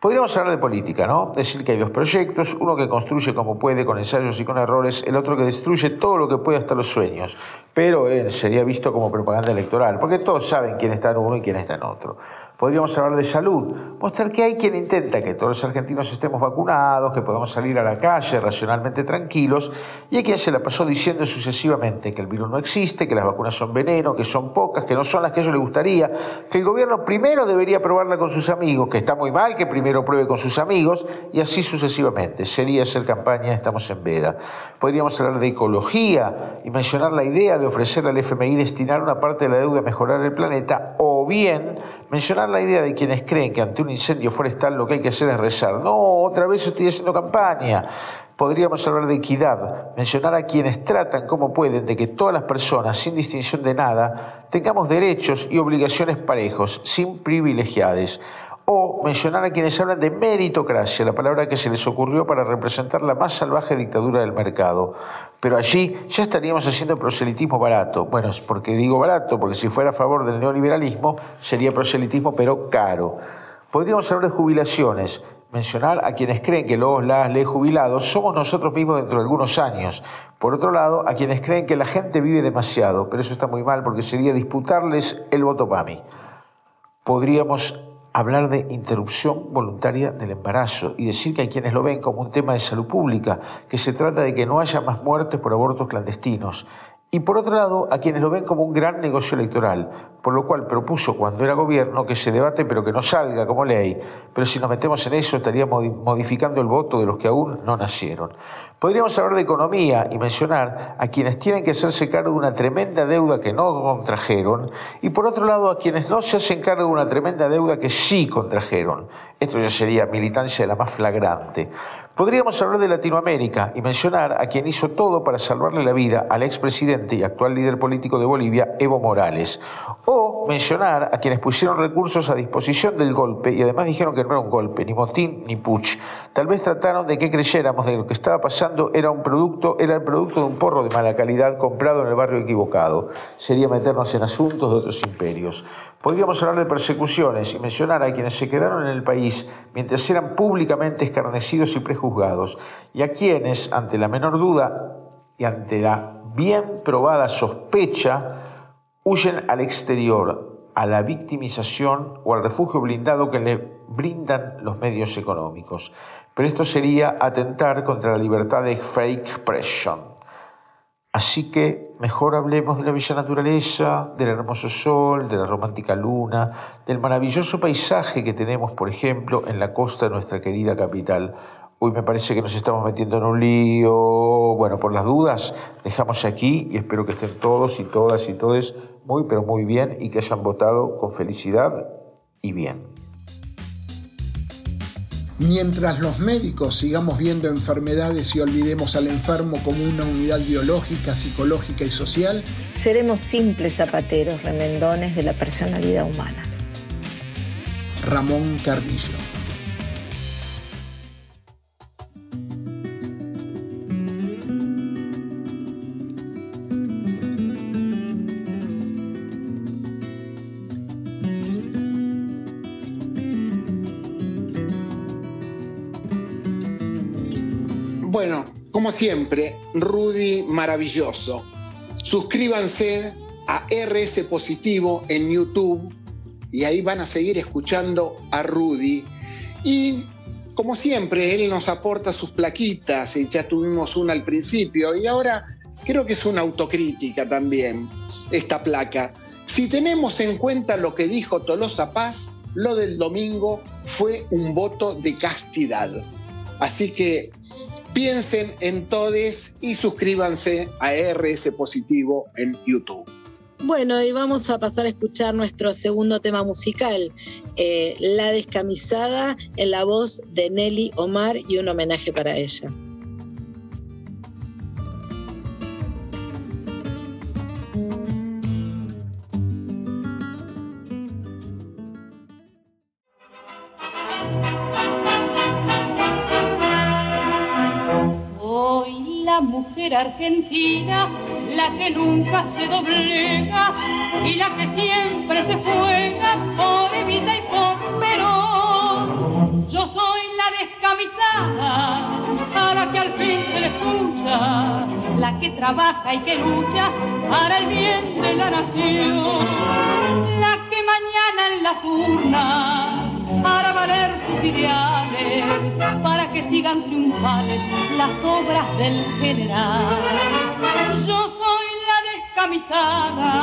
Podríamos hablar de política, ¿no? Decir que hay dos proyectos, uno que construye como puede, con ensayos y con errores, el otro que destruye todo lo que puede hasta los sueños. pero eh, sería visto como propaganda electoral, porque todos saben quién está en uno y quién está en otro. Podríamos hablar de salud, mostrar que hay quien intenta que todos los argentinos estemos vacunados, que podamos salir a la calle racionalmente tranquilos, y hay quien se la pasó diciendo sucesivamente que el virus no existe, que las vacunas son veneno, que son pocas, que no son las que a ellos les gustaría, que el gobierno primero debería probarla con sus amigos, que está muy mal que primero pruebe con sus amigos, y así sucesivamente. Sería hacer campaña, estamos en veda. Podríamos hablar de ecología y mencionar la idea de ofrecer al FMI destinar una parte de la deuda a mejorar el planeta, o bien mencionar la idea de quienes creen que ante un incendio forestal lo que hay que hacer es rezar. No, otra vez estoy haciendo campaña. Podríamos hablar de equidad, mencionar a quienes tratan como pueden de que todas las personas, sin distinción de nada, tengamos derechos y obligaciones parejos, sin privilegiados o mencionar a quienes hablan de meritocracia, la palabra que se les ocurrió para representar la más salvaje dictadura del mercado. Pero allí ya estaríamos haciendo proselitismo barato. Bueno, porque digo barato, porque si fuera a favor del neoliberalismo sería proselitismo, pero caro. Podríamos hablar de jubilaciones, mencionar a quienes creen que los las les jubilados somos nosotros mismos dentro de algunos años. Por otro lado, a quienes creen que la gente vive demasiado, pero eso está muy mal porque sería disputarles el voto para mí. Podríamos hablar de interrupción voluntaria del embarazo y decir que hay quienes lo ven como un tema de salud pública, que se trata de que no haya más muertes por abortos clandestinos. Y por otro lado, a quienes lo ven como un gran negocio electoral, por lo cual propuso cuando era gobierno que se debate pero que no salga como ley. Pero si nos metemos en eso estaríamos modificando el voto de los que aún no nacieron. Podríamos hablar de economía y mencionar a quienes tienen que hacerse cargo de una tremenda deuda que no contrajeron y por otro lado a quienes no se hacen cargo de una tremenda deuda que sí contrajeron. Esto ya sería militancia de la más flagrante. Podríamos hablar de Latinoamérica y mencionar a quien hizo todo para salvarle la vida al expresidente y actual líder político de Bolivia, Evo Morales. O mencionar a quienes pusieron recursos a disposición del golpe y además dijeron que no era un golpe, ni motín ni puch. Tal vez trataron de que creyéramos de lo que estaba pasando era un producto, era el producto de un porro de mala calidad comprado en el barrio equivocado. Sería meternos en asuntos de otros imperios. Podríamos hablar de persecuciones y mencionar a quienes se quedaron en el país mientras eran públicamente escarnecidos y prejuzgados, y a quienes, ante la menor duda y ante la bien probada sospecha, huyen al exterior, a la victimización o al refugio blindado que le brindan los medios económicos. Pero esto sería atentar contra la libertad de free expression. Así que mejor hablemos de la bella naturaleza, del hermoso sol, de la romántica luna, del maravilloso paisaje que tenemos, por ejemplo, en la costa de nuestra querida capital. Hoy me parece que nos estamos metiendo en un lío. Bueno, por las dudas, dejamos aquí y espero que estén todos y todas y todos muy, pero muy bien y que hayan votado con felicidad y bien. Mientras los médicos sigamos viendo enfermedades y olvidemos al enfermo como una unidad biológica, psicológica y social, seremos simples zapateros remendones de la personalidad humana. Ramón Carrillo. Siempre, Rudy maravilloso. Suscríbanse a RS Positivo en YouTube y ahí van a seguir escuchando a Rudy. Y como siempre, él nos aporta sus plaquitas y ya tuvimos una al principio y ahora creo que es una autocrítica también esta placa. Si tenemos en cuenta lo que dijo Tolosa Paz, lo del domingo fue un voto de castidad. Así que Piensen en todes y suscríbanse a RS Positivo en YouTube. Bueno, y vamos a pasar a escuchar nuestro segundo tema musical, eh, La Descamisada, en la voz de Nelly Omar y un homenaje para ella. Mujer argentina, la que nunca se doblega y la que siempre se juega por Evita y por Perón. Yo soy la descamisada, para que al fin se le escucha la que trabaja y que lucha para el bien de la nación, la que mañana en las urnas hará valer sus ideales para que sigan triunfales las obras del general. Yo soy la descamisada,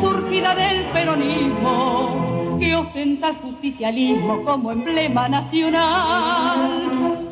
surgida del peronismo, que ostenta el justicialismo como emblema nacional.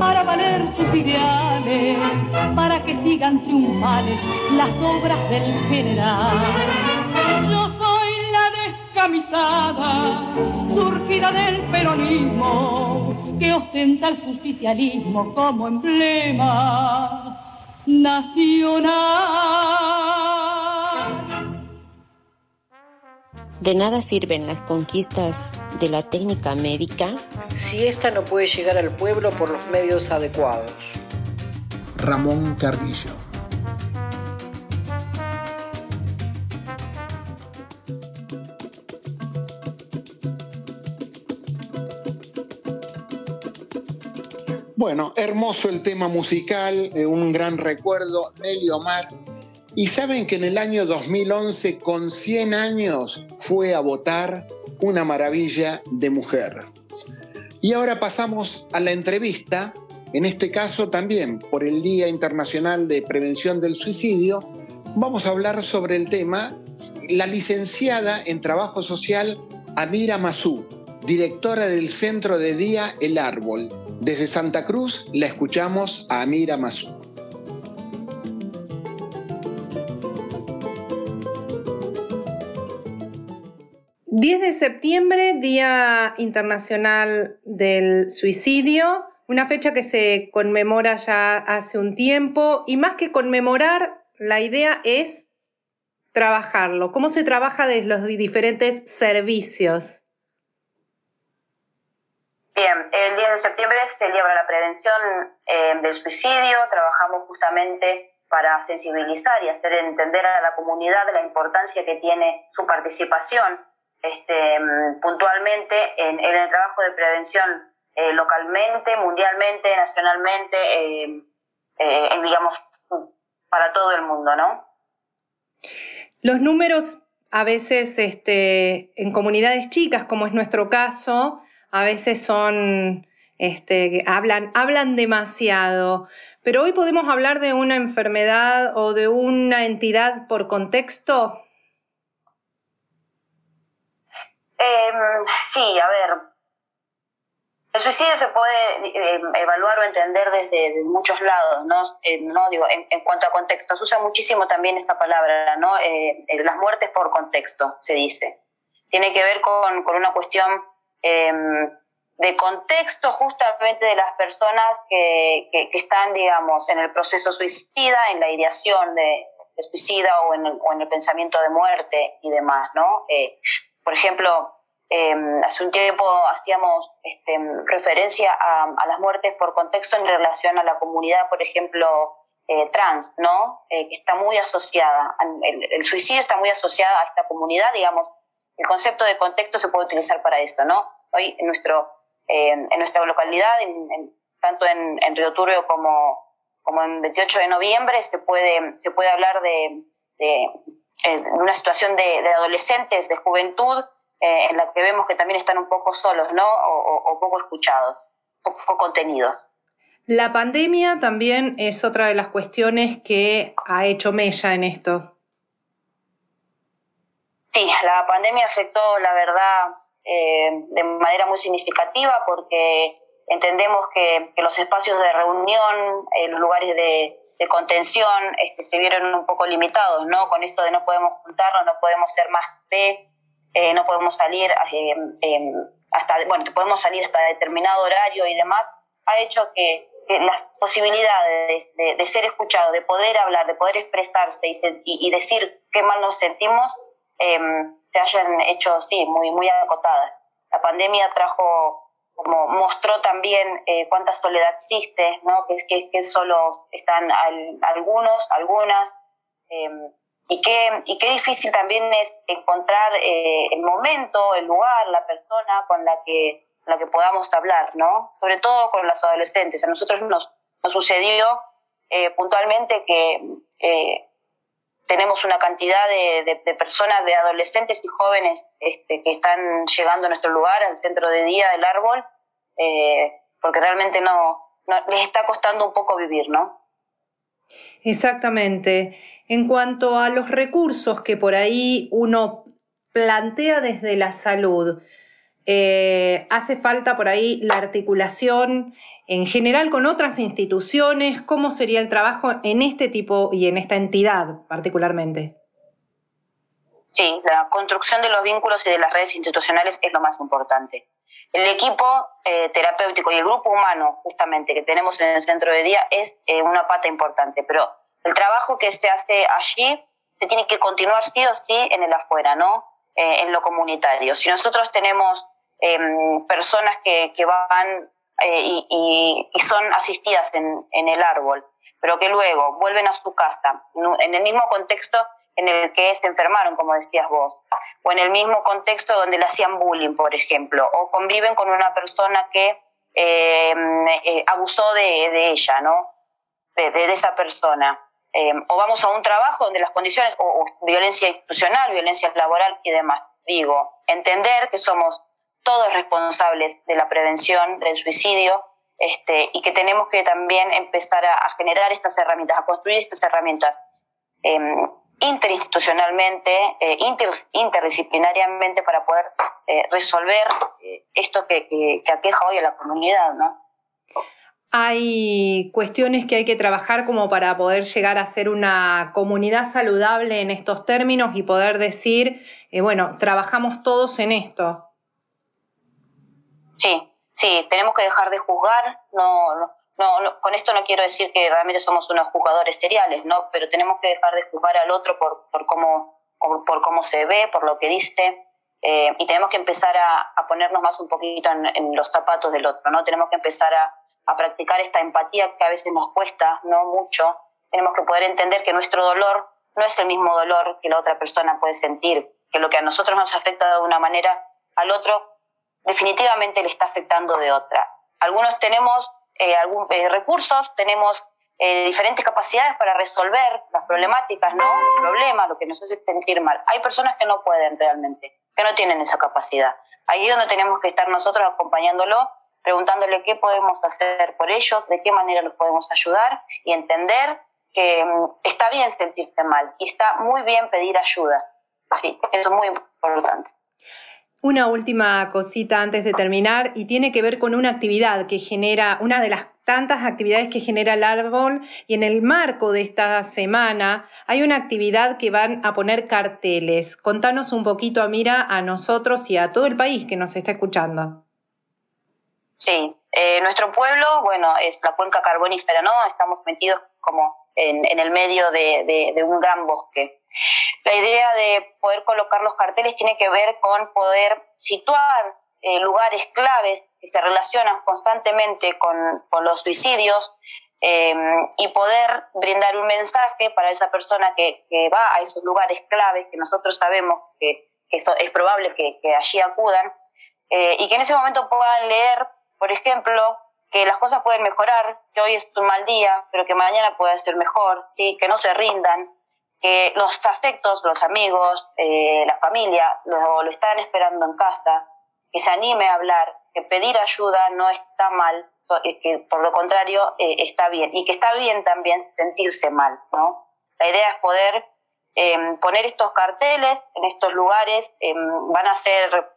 hará valer sus ideales para que sigan triunfales las obras del general. Yo soy la descamisada, surgida del peronismo, que ostenta el justicialismo como emblema nacional. De nada sirven las conquistas de la técnica médica si ésta no puede llegar al pueblo por los medios adecuados. Ramón Carrillo. Bueno, hermoso el tema musical, eh, un gran recuerdo, Nelly Omar. Y saben que en el año 2011, con 100 años, fue a votar una maravilla de mujer. Y ahora pasamos a la entrevista, en este caso también por el Día Internacional de Prevención del Suicidio. Vamos a hablar sobre el tema la licenciada en Trabajo Social Amira Mazú, directora del Centro de Día El Árbol. Desde Santa Cruz la escuchamos a Amira Mazú. 10 de septiembre, Día Internacional del Suicidio, una fecha que se conmemora ya hace un tiempo y más que conmemorar, la idea es trabajarlo. ¿Cómo se trabaja desde los diferentes servicios? Bien, el 10 de septiembre se celebra la prevención eh, del suicidio, trabajamos justamente para sensibilizar y hacer entender a la comunidad la importancia que tiene su participación este, mm, puntualmente en, el trabajo de prevención eh, localmente, mundialmente, nacionalmente, eh, eh, digamos, para todo el mundo, ¿no? Los números a veces este, en comunidades chicas, como es nuestro caso, a veces son, este, hablan, hablan demasiado. Pero hoy podemos hablar de una enfermedad o de una entidad por contexto Eh, sí, a ver, el suicidio se puede eh, evaluar o entender desde, muchos lados, ¿no? Eh, no digo, en, cuanto a contexto, se usa muchísimo también esta palabra, ¿no? Eh, las muertes por contexto, se dice. Tiene que ver con, con una cuestión em, de contexto justamente de las personas que, que, están, digamos, en el proceso suicida, en la ideación de, de suicida o en, el, o en, el, pensamiento de muerte y demás, ¿no? Eh, por ejemplo, eh, hace un tiempo hacíamos este, referencia a, las muertes por contexto en relación a la comunidad, por ejemplo, eh, trans, ¿no? Eh, que está muy asociada, el, suicidio está muy asociado a esta comunidad, digamos, el concepto de contexto se puede utilizar para esto, ¿no? Hoy en, nuestro, en nuestra localidad, tanto en, en, Río Turbio como, como en 28 de noviembre, se puede, se puede hablar de en una situación de, de, adolescentes, de juventud, eh, en la que vemos que también están un poco solos, ¿no? O, o, poco escuchados, poco contenidos. La pandemia también es otra de las cuestiones que ha hecho mella en esto. Sí, la pandemia afectó, la verdad, eh, de manera muy significativa porque entendemos que, que los espacios de reunión, eh, los lugares de, de contención este, se vieron un poco limitados, ¿no? Con esto de no podemos juntarnos, no podemos ser más de, eh, no podemos salir eh, eh, hasta, bueno, podemos salir hasta determinado horario y demás, ha hecho que, que las posibilidades de, de, ser escuchado, de poder hablar, de poder expresarse y, y, y decir qué mal nos sentimos, se se hayan hecho, sí, muy, muy acotadas. La pandemia trajo, como mostró también eh, cuánta soledad existe, ¿no? que, que, que solo están algunos, algunas, em, y, qué, y qué difícil también es encontrar eh, el momento, el lugar, la persona con la que, la que podamos hablar, ¿no? sobre todo con los adolescentes. A nosotros nos, nos sucedió eh, puntualmente que tenemos una cantidad de, de, personas, de adolescentes y jóvenes este, que están llegando a nuestro lugar, al centro de día del árbol, eh, porque realmente no, les está costando un poco vivir, ¿no? Exactamente. En cuanto a los recursos que por ahí uno plantea desde la salud, eh, hace falta por ahí la articulación en general con otras instituciones. ¿Cómo sería el trabajo en este tipo y en esta entidad particularmente? Sí, la construcción de los vínculos y de las redes institucionales es lo más importante. El equipo eh, terapéutico y el grupo humano, justamente, que tenemos en el centro de día, es eh, una pata importante, pero el trabajo que se hace allí se tiene que continuar sí o sí en el afuera, ¿no? en lo comunitario. Si nosotros tenemos Em, personas que, que van eh, y, y, son asistidas en, en, el árbol, pero que luego vuelven a su casa, en el mismo contexto en el que se enfermaron, como decías vos, o en el mismo contexto donde le hacían bullying, por ejemplo, o conviven con una persona que em, eh, abusó de, de, ella, ¿no? De, de esa persona. Em, o vamos a un trabajo donde las condiciones, o, o violencia institucional, violencia laboral y demás. Digo, entender que somos todos responsables de la prevención del suicidio este, y que tenemos que también empezar a, generar estas herramientas, a construir estas herramientas em, interinstitucionalmente, eh, interdisciplinariamente para poder eh, resolver eh, esto que, que, que, aqueja hoy a la comunidad. Hay cuestiones que hay que trabajar como para poder llegar a ser una comunidad saludable en estos términos y poder decir, bueno, trabajamos todos en esto. Sí, sí, tenemos que dejar de juzgar. No, no, no, con esto no quiero decir que realmente somos unos jugadores seriales, ¿no? Pero tenemos que dejar de juzgar al otro por, por, cómo, por, cómo se ve, por lo que dice. Eh, y tenemos que empezar a, a, ponernos más un poquito en, los zapatos del otro, ¿no? Tenemos que empezar a, a practicar esta empatía que a veces nos cuesta, no mucho. Tenemos que poder entender que nuestro dolor no es el mismo dolor que la otra persona puede sentir, que lo que a nosotros nos afecta de una manera, al otro definitivamente le está afectando de otra. Algunos tenemos eh, eh, recursos, tenemos eh, diferentes capacidades para resolver las problemáticas, ¿no? Los problemas, lo que nos hace sentir mal. Hay personas que no pueden realmente, que no tienen esa capacidad. Ahí es donde tenemos que estar nosotros acompañándolo, preguntándole qué podemos hacer por ellos, de qué manera los podemos ayudar y entender que mm, está bien sentirse mal y está muy bien pedir ayuda. Sí, eso es muy importante. Una última cosita antes de terminar y tiene que ver con una actividad que genera, una de las tantas actividades que genera el árbol y en el marco de esta semana hay una actividad que van a poner carteles. Contanos un poquito, Amira, a nosotros y a todo el país que nos está escuchando. Sí, eh, nuestro pueblo, bueno, es la cuenca carbonífera, ¿no? Estamos metidos como en, el medio de, un gran bosque. La idea de poder colocar los carteles tiene que ver con poder situar eh, lugares claves que se relacionan constantemente con, los suicidios em, y poder brindar un mensaje para esa persona que, va a esos lugares claves que nosotros sabemos que, es probable que, allí acudan eh, y que en ese momento puedan leer, por ejemplo, que las cosas pueden mejorar, que hoy es un mal día, pero que mañana puede ser mejor, ¿sí? que no se rindan, que los afectos, los amigos, eh, la familia lo, lo, están esperando en casa, que se anime a hablar, que pedir ayuda no está mal, que por lo contrario eh, está bien, y que está bien también sentirse mal. ¿no? La idea es poder em, poner estos carteles en estos lugares, em, van a ser...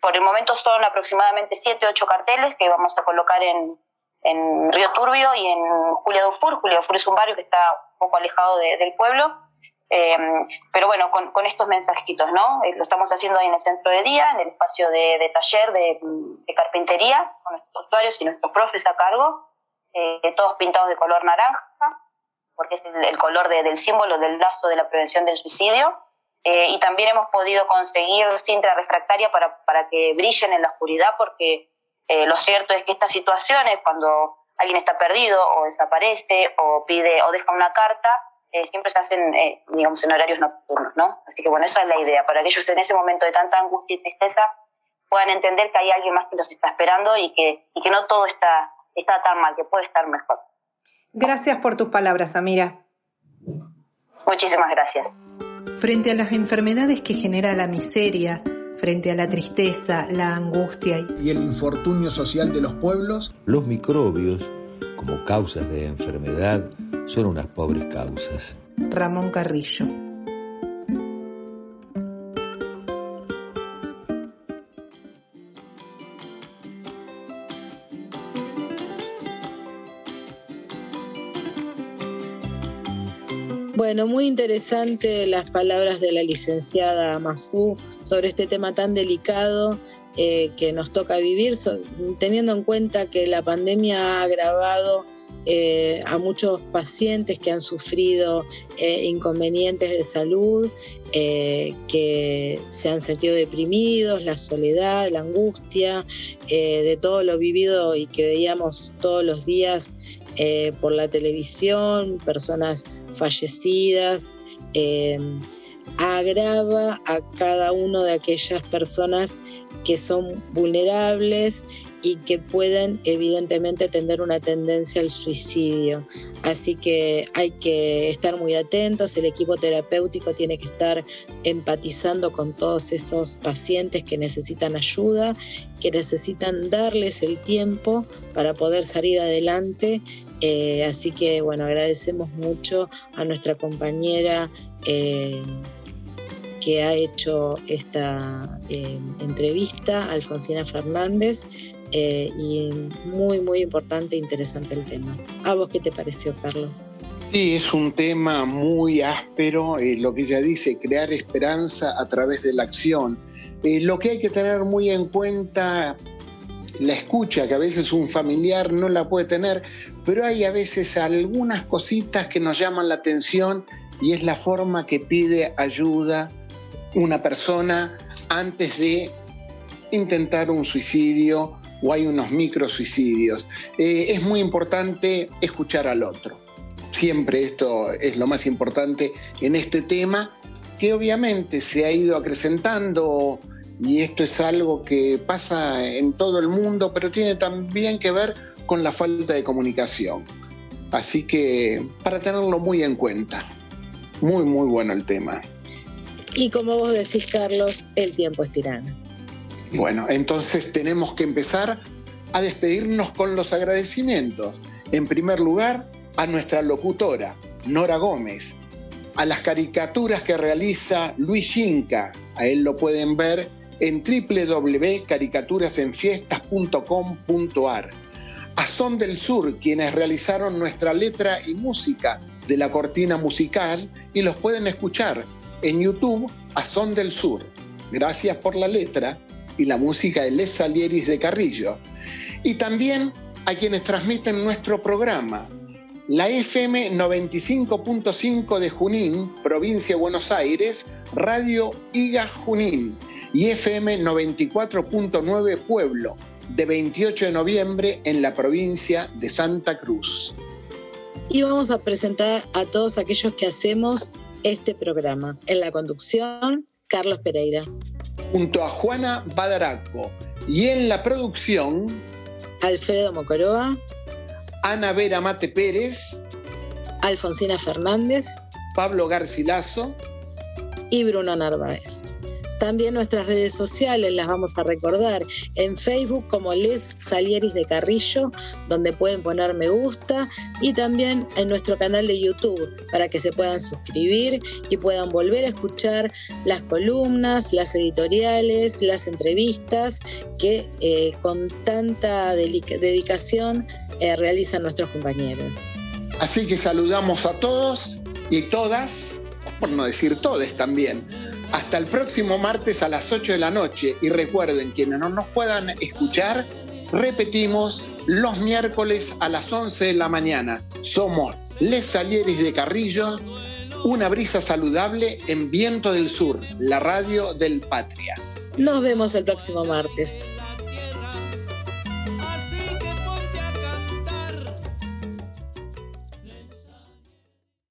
Eh, por el momento son aproximadamente 7, 8 carteles que vamos a colocar en, en Río Turbio y en Julia Dufur. Julia Dufur es un barrio que está un poco alejado del pueblo. Em, pero bueno, con, con, estos mensajitos, ¿no? Eh, lo estamos haciendo ahí en el centro de día, en el espacio de, de taller de, de, carpintería, con nuestros usuarios y nuestros profes a cargo, eh, todos pintados de color naranja, porque es el, el color del símbolo del lazo de la prevención del suicidio. Eh, y también hemos podido conseguir cinta refractaria para, para que brillen en la oscuridad, porque eh, lo cierto es que estas situaciones, cuando alguien está perdido o desaparece o pide o deja una carta, eh, siempre se hacen, digamos, en horarios nocturnos, ¿no? Así que bueno, esa es la idea, para que ellos en ese momento de tanta angustia y tristeza puedan entender que hay alguien más que los está esperando y que, y que no todo está, está tan mal, que puede estar mejor. Gracias por tus palabras, Amira. Muchísimas gracias. Frente a las enfermedades que genera la miseria, frente a la tristeza, la angustia y el infortunio social de los pueblos, los microbios, como causas de enfermedad, son unas pobres causas. Ramón Carrillo. Bueno, muy interesante las palabras de la licenciada Mazú sobre este tema tan delicado eh, que nos toca vivir, teniendo en cuenta que la pandemia ha agravado eh, a muchos pacientes que han sufrido eh, inconvenientes de salud, que se han sentido deprimidos, la soledad, la angustia, de todo lo vivido y que veíamos todos los días por la televisión, personas fallecidas, em, agrava a cada una de aquellas personas que son vulnerables y que pueden evidentemente tener una tendencia al suicidio. Así que hay que estar muy atentos, el equipo terapéutico tiene que estar empatizando con todos esos pacientes que necesitan ayuda, que necesitan darles el tiempo para poder salir adelante. Eh, así que bueno, agradecemos mucho a nuestra compañera. Eh, que ha hecho esta eh, entrevista, Alfonsina Fernández, eh, y muy, muy importante e interesante el tema. ¿A vos qué te pareció, Carlos? Sí, es un tema muy áspero, eh, lo que ella dice, crear esperanza a través de la acción. Eh, lo que hay que tener muy en cuenta, la escucha, que a veces un familiar no la puede tener, pero hay a veces algunas cositas que nos llaman la atención y es la forma que pide ayuda una persona antes de intentar un suicidio o hay unos micro suicidios. Eh, es muy importante escuchar al otro. Siempre esto es lo más importante en este tema, que obviamente se ha ido acrecentando y esto es algo que pasa en todo el mundo, pero tiene también que ver con la falta de comunicación. Así que para tenerlo muy en cuenta. Muy, muy bueno el tema. Y como vos decís, Carlos, el tiempo es tirano. Bueno, entonces tenemos que empezar a despedirnos con los agradecimientos. En primer lugar, a nuestra locutora, Nora Gómez, a las caricaturas que realiza Luis Inca, a él lo pueden ver en www.caricaturasenfiestas.com.ar, a Son del Sur, quienes realizaron nuestra letra y música de la cortina musical y los pueden escuchar en YouTube a Son del Sur. Gracias por la letra y la música de Les Salieris de Carrillo. Y también a quienes transmiten nuestro programa. La FM 95.5 de Junín, provincia de Buenos Aires, Radio IGA Junín y FM 94.9 Pueblo, de 28 de noviembre en la provincia de Santa Cruz. Y vamos a presentar a todos aquellos que hacemos este programa. En la conducción, Carlos Pereira junto a Juana Badaraco. Y en la producción, Alfredo Mocoroa, Ana Vera Mate Pérez, Alfonsina Fernández, Pablo Garcilaso y Bruno Narváez. También nuestras redes sociales las vamos a recordar en Facebook como Les Salieris de Carrillo, donde pueden poner me gusta, y también en nuestro canal de YouTube para que se puedan suscribir y puedan volver a escuchar las columnas, las editoriales, las entrevistas que eh, con tanta dedicación eh, realizan nuestros compañeros. Así que saludamos a todos y todas, por no decir todes también hasta el próximo martes a las 8 de la noche y recuerden quienes no nos puedan escuchar, repetimos los miércoles a las 11 de la mañana. Somos Les Salieris de Carrillo Una brisa saludable en Viento del Sur, la radio del Patria. Nos vemos el próximo martes.